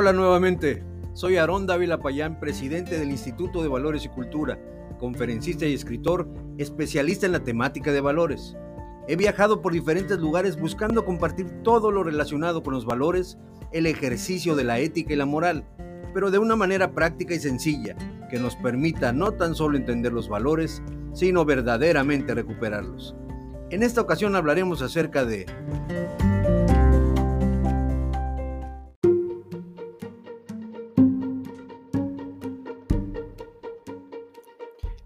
Hola nuevamente, soy Aarón Dávila Payán, presidente del Instituto de Valores y Cultura, conferencista y escritor, especialista en la temática de valores. He viajado por diferentes lugares buscando compartir todo lo relacionado con los valores, el ejercicio de la ética y la moral, pero de una manera práctica y sencilla, que nos permita no tan solo entender los valores, sino verdaderamente recuperarlos. En esta ocasión hablaremos acerca de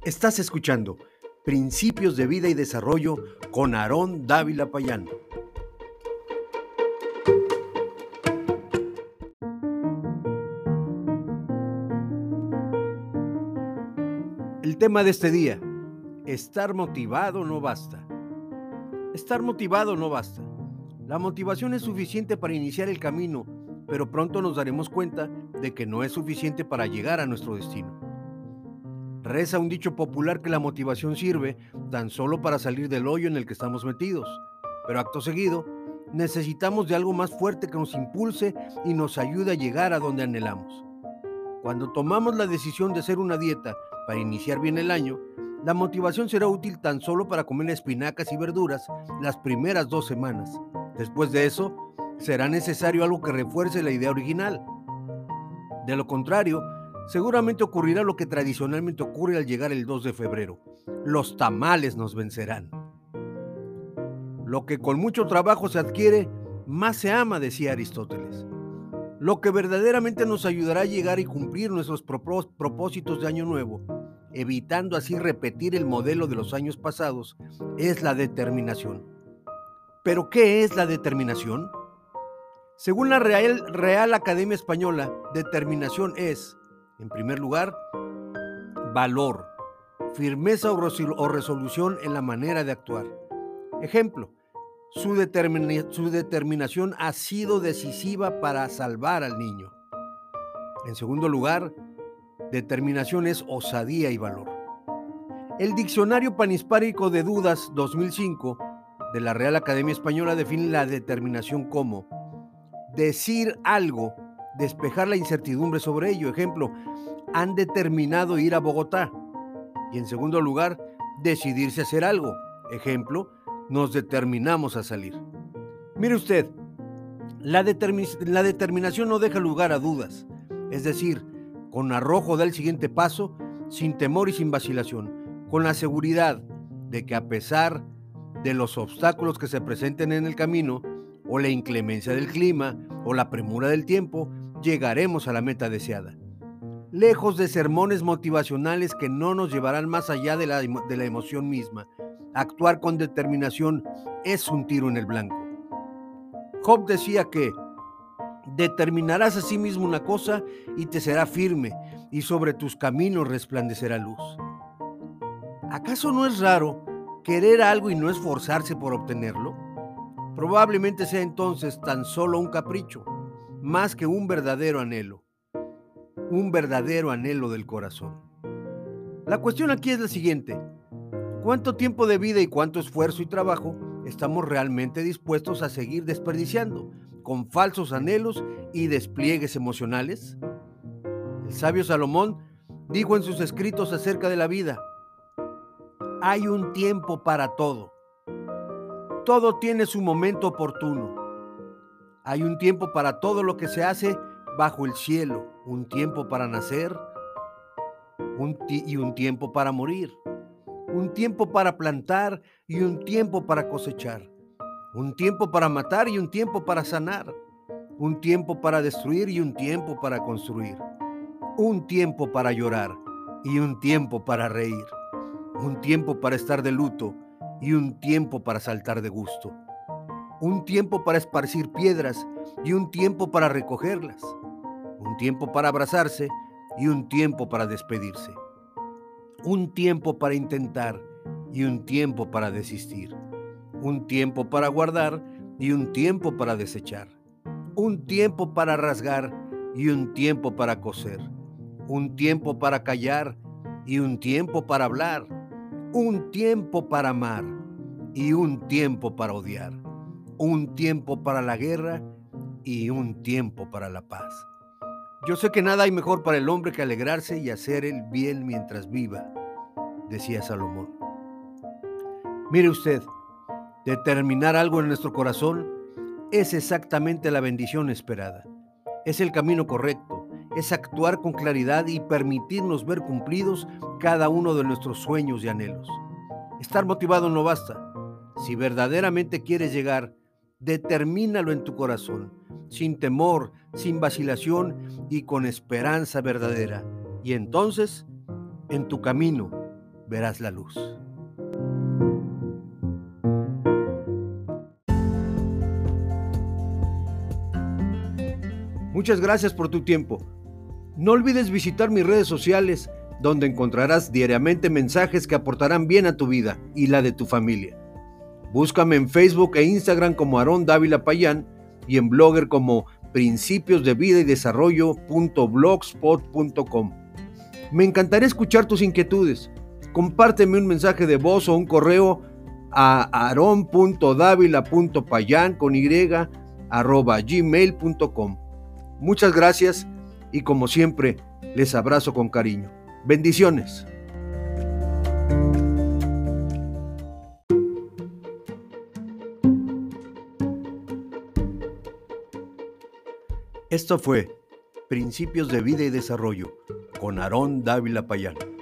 Estás escuchando Principios de Vida y Desarrollo con Aarón Dávila Payán. El tema de este día, estar motivado no basta. Estar motivado no basta. La motivación es suficiente para iniciar el camino, pero pronto nos daremos cuenta de que no es suficiente para llegar a nuestro destino. Reza un dicho popular que la motivación sirve tan solo para salir del hoyo en el que estamos metidos, pero acto seguido necesitamos de algo más fuerte que nos impulse y nos ayude a llegar a donde anhelamos. Cuando tomamos la decisión de hacer una dieta para iniciar bien el año, la motivación será útil tan solo para comer espinacas y verduras las primeras dos semanas. Después de eso, será necesario algo que refuerce la idea original. De lo contrario, seguramente ocurrirá lo que tradicionalmente ocurre al llegar el 2 de febrero. Los tamales nos vencerán. Lo que con mucho trabajo se adquiere, más se ama, decía Aristóteles. Lo que verdaderamente nos ayudará a llegar y cumplir nuestros propósitos de año nuevo, evitando así repetir el modelo de los años pasados, es la determinación. ¿Pero qué es la determinación? Según la Real, Real Academia Española, determinación es en primer lugar, valor, firmeza o resolución en la manera de actuar. Ejemplo, su, determinación ha sido decisiva para salvar al niño. En segundo lugar, determinación es osadía y valor. El Diccionario Panhispánico de Dudas 2005 de la Real Academia Española define la determinación como decir algo despejar la incertidumbre sobre ello. Ejemplo, han determinado ir a Bogotá. Y en segundo lugar, decidirse a hacer algo. Ejemplo, nos determinamos a salir. Mire usted, la, determinación no deja lugar a dudas. Es decir, con arrojo da el siguiente paso, sin temor y sin vacilación, con la seguridad de que a pesar de los obstáculos que se presenten en el camino, o la inclemencia del clima, o la premura del tiempo, llegaremos a la meta deseada. Lejos de sermones motivacionales que no nos llevarán más allá de la, de la emoción misma, actuar con determinación es un tiro en el blanco. Job decía que determinarás a sí mismo una cosa y te será firme, y sobre tus caminos resplandecerá luz. ¿Acaso no es raro querer algo y no esforzarse por obtenerlo? Probablemente sea entonces tan solo un capricho más que un verdadero anhelo, un verdadero anhelo del corazón. La cuestión aquí es la siguiente. ¿Cuánto tiempo de vida y cuánto esfuerzo y trabajo estamos realmente dispuestos a seguir desperdiciando con falsos anhelos y despliegues emocionales? El sabio Salomón dijo en sus escritos acerca de la vida, hay un tiempo para todo. Todo tiene su momento oportuno. Hay un tiempo para todo lo que se hace bajo el cielo, un tiempo para nacer y un tiempo para morir, un tiempo para plantar y un tiempo para cosechar, un tiempo para matar y un tiempo para sanar, un tiempo para destruir y un tiempo para construir, un tiempo para llorar y un tiempo para reír, un tiempo para estar de luto y un tiempo para saltar de gusto un tiempo para esparcir piedras y un tiempo para recogerlas, un tiempo para abrazarse y un tiempo para despedirse, un tiempo para intentar y un tiempo para desistir, un tiempo para guardar y un tiempo para desechar, un tiempo para rasgar y un tiempo para coser, un tiempo para callar y un tiempo para hablar, un tiempo para amar y un tiempo para odiar, un tiempo para la guerra y un tiempo para la paz. Yo sé que nada hay mejor para el hombre que alegrarse y hacer el bien mientras viva, decía Salomón. Mire usted, determinar algo en nuestro corazón es exactamente la bendición esperada. Es el camino correcto, es actuar con claridad y permitirnos ver cumplidos cada uno de nuestros sueños y anhelos. Estar motivado no basta. Si verdaderamente quieres llegar, determínalo en tu corazón sin temor, sin vacilación y con esperanza verdadera. Y entonces, en tu camino, verás la luz. Muchas gracias por tu tiempo. No olvides visitar mis redes sociales donde encontrarás diariamente mensajes que aportarán bien a tu vida y la de tu familia. Búscame en Facebook e Instagram como Aarón Dávila Payán y en blogger como principios de vida y desarrollo.blogspot.com. Me encantaría escuchar tus inquietudes. Compárteme un mensaje de voz o un correo a aron.davila.payan con y arroba gmail.com. Muchas gracias y como siempre les abrazo con cariño. Bendiciones. Esto fue Principios de Vida y Desarrollo con Aarón Dávila Payán.